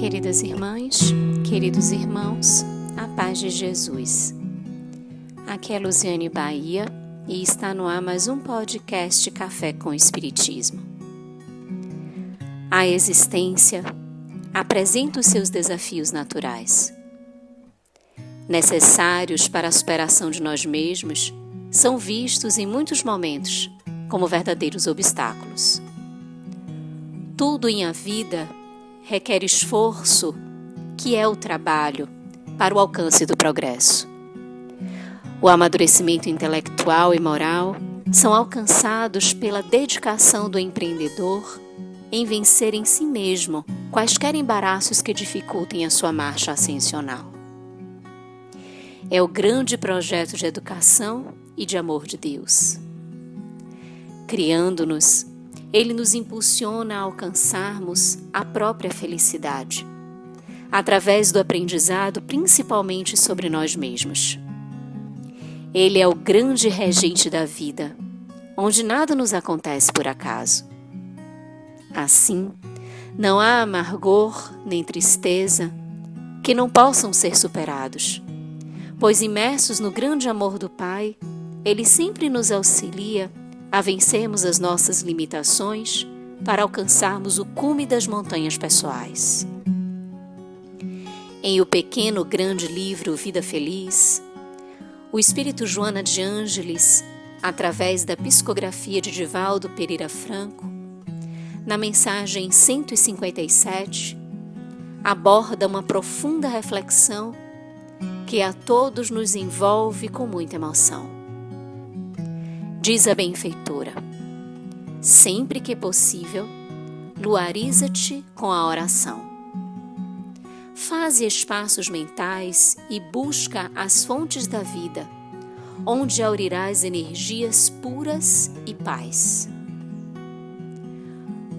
Queridas irmãs, queridos irmãos, a paz de Jesus. Aqui é Luziane Bahia e está no ar mais um podcast Café com Espiritismo. A existência apresenta os seus desafios naturais. Necessários para a superação de nós mesmos, são vistos em muitos momentos como verdadeiros obstáculos. Tudo em a vida requer esforço, que é o trabalho para o alcance do progresso. O amadurecimento intelectual e moral são alcançados pela dedicação do empreendedor em vencer em si mesmo quaisquer embaraços que dificultem a sua marcha ascensional. É o grande projeto de educação e de amor de Deus. Criando-nos, ele nos impulsiona a alcançarmos a própria felicidade, através do aprendizado principalmente sobre nós mesmos. Ele é o grande regente da vida, onde nada nos acontece por acaso. Assim, não há amargor nem tristeza que não possam ser superados, pois imersos no grande amor do Pai, Ele sempre nos auxilia a vencermos as nossas limitações para alcançarmos o cume das montanhas pessoais. Em o pequeno grande livro Vida Feliz, o espírito Joana de Ângeles, através da psicografia de Divaldo Pereira Franco, na mensagem 157, aborda uma profunda reflexão que a todos nos envolve com muita emoção. Diz a benfeitora: Sempre que possível, luariza-te com a oração. Faze espaços mentais e busca as fontes da vida, onde aurirás energias puras e paz.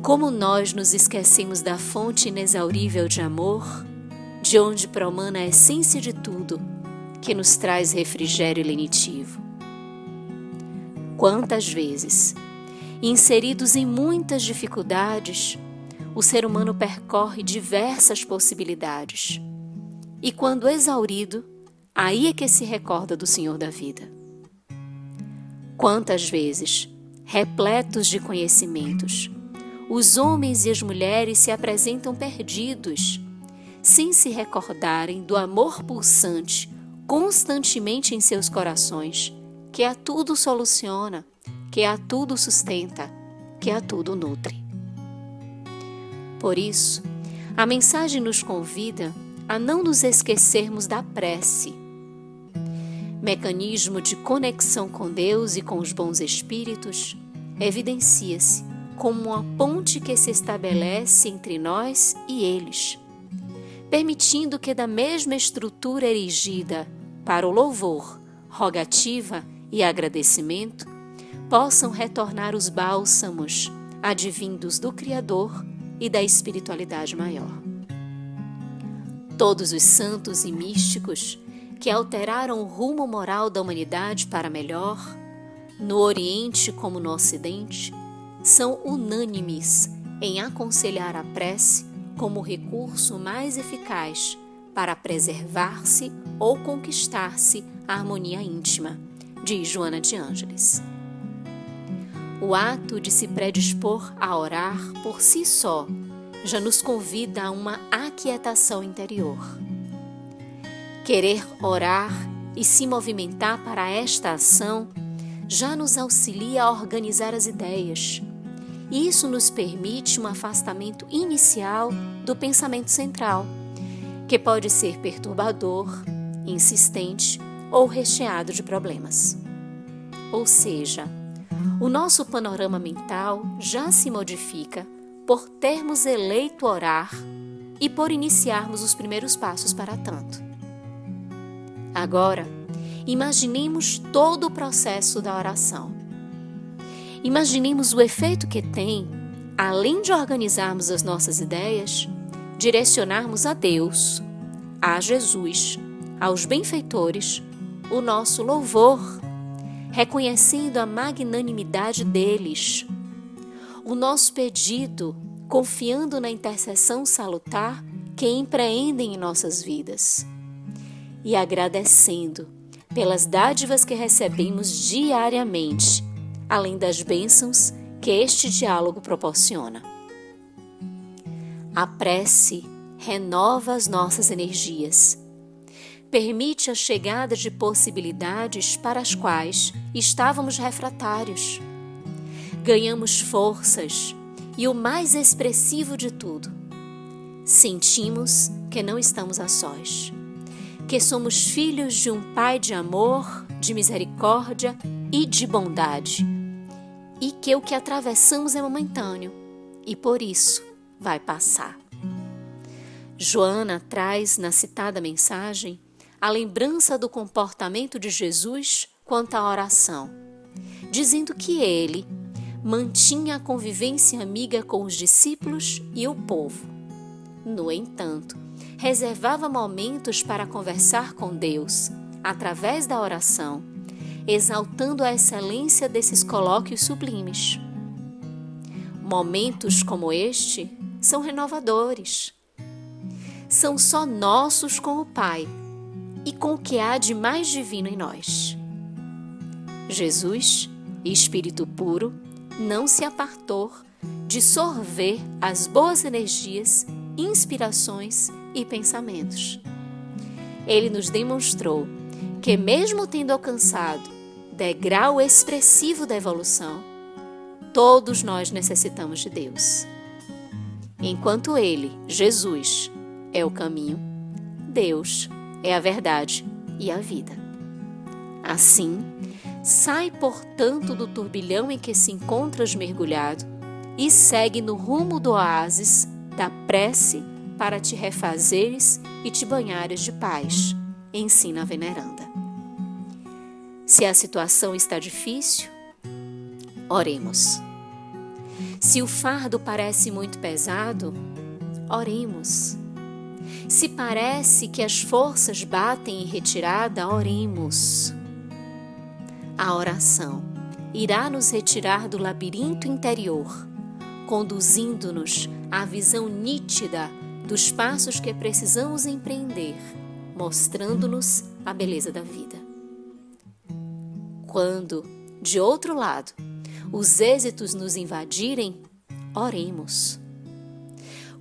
Como nós nos esquecemos da fonte inexaurível de amor, de onde promana a essência de tudo, que nos traz refrigério lenitivo. Quantas vezes, inseridos em muitas dificuldades, o ser humano percorre diversas possibilidades. E quando exaurido, aí é que se recorda do Senhor da vida. Quantas vezes, repletos de conhecimentos, os homens e as mulheres se apresentam perdidos, sem se recordarem do amor pulsante constantemente em seus corações que a tudo soluciona, que a tudo sustenta, que a tudo nutre. Por isso, a mensagem nos convida a não nos esquecermos da prece, mecanismo de conexão com Deus e com os bons espíritos, evidencia-se como uma ponte que se estabelece entre nós e eles, permitindo que da mesma estrutura erigida para o louvor, rogativa e agradecimento possam retornar os bálsamos advindos do Criador e da espiritualidade maior. Todos os santos e místicos que alteraram o rumo moral da humanidade para melhor, no Oriente como no Ocidente, são unânimes em aconselhar a prece como recurso mais eficaz para preservar-se ou conquistar-se a harmonia íntima diz Joana de Ângeles. O ato de se predispor a orar por si só já nos convida a uma aquietação interior. Querer orar e se movimentar para esta ação já nos auxilia a organizar as ideias. E isso nos permite um afastamento inicial do pensamento central, que pode ser perturbador, insistente ou recheado de problemas. Ou seja, o nosso panorama mental já se modifica por termos eleito orar e por iniciarmos os primeiros passos para tanto. Agora, imaginemos todo o processo da oração. Imaginemos o efeito que tem, além de organizarmos as nossas ideias, direcionarmos a Deus, a Jesus, aos benfeitores o nosso louvor, reconhecendo a magnanimidade deles, o nosso pedido, confiando na intercessão salutar que empreendem em nossas vidas e agradecendo pelas dádivas que recebemos diariamente, além das bênçãos que este diálogo proporciona. A prece renova as nossas energias, permite a chegada de possibilidades para as quais estávamos refratários. Ganhamos forças e o mais expressivo de tudo, sentimos que não estamos a sós, que somos filhos de um Pai de amor, de misericórdia e de bondade, e que o que atravessamos é momentâneo e por isso vai passar. Joana traz na citada mensagem a lembrança do comportamento de Jesus quanto à oração, dizendo que ele mantinha a convivência amiga com os discípulos e o povo. No entanto, reservava momentos para conversar com Deus através da oração, exaltando a excelência desses colóquios sublimes. Momentos como este são renovadores. São só nossos com o Pai e com o que há de mais divino em nós. Jesus, Espírito puro, não se apartou de sorver as boas energias, inspirações e pensamentos. Ele nos demonstrou que, mesmo tendo alcançado degrau expressivo da evolução, todos nós necessitamos de Deus. Enquanto Ele, Jesus, é o caminho, Deus é a verdade e a vida. Assim, Sai, portanto, do turbilhão em que se encontras mergulhado e segue no rumo do oásis da prece para te refazeres e te banhares de paz, ensina a veneranda. Se a situação está difícil, oremos. Se o fardo parece muito pesado, oremos. Se parece que as forças batem em retirada, oremos. A oração irá nos retirar do labirinto interior, conduzindo-nos à visão nítida dos passos que precisamos empreender, mostrando-nos a beleza da vida. Quando, de outro lado, os êxitos nos invadirem, oremos.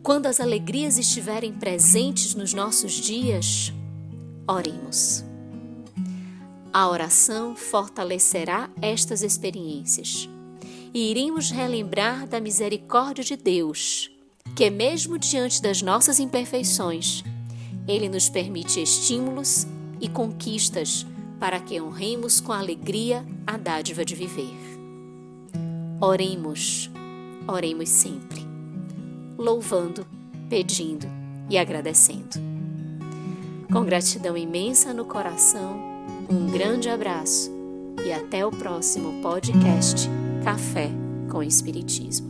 Quando as alegrias estiverem presentes nos nossos dias, oremos. A oração fortalecerá estas experiências e iremos relembrar da misericórdia de Deus, que, mesmo diante das nossas imperfeições, Ele nos permite estímulos e conquistas para que honremos com alegria a dádiva de viver. Oremos, oremos sempre, louvando, pedindo e agradecendo. Com gratidão imensa no coração, um grande abraço e até o próximo podcast Café com Espiritismo.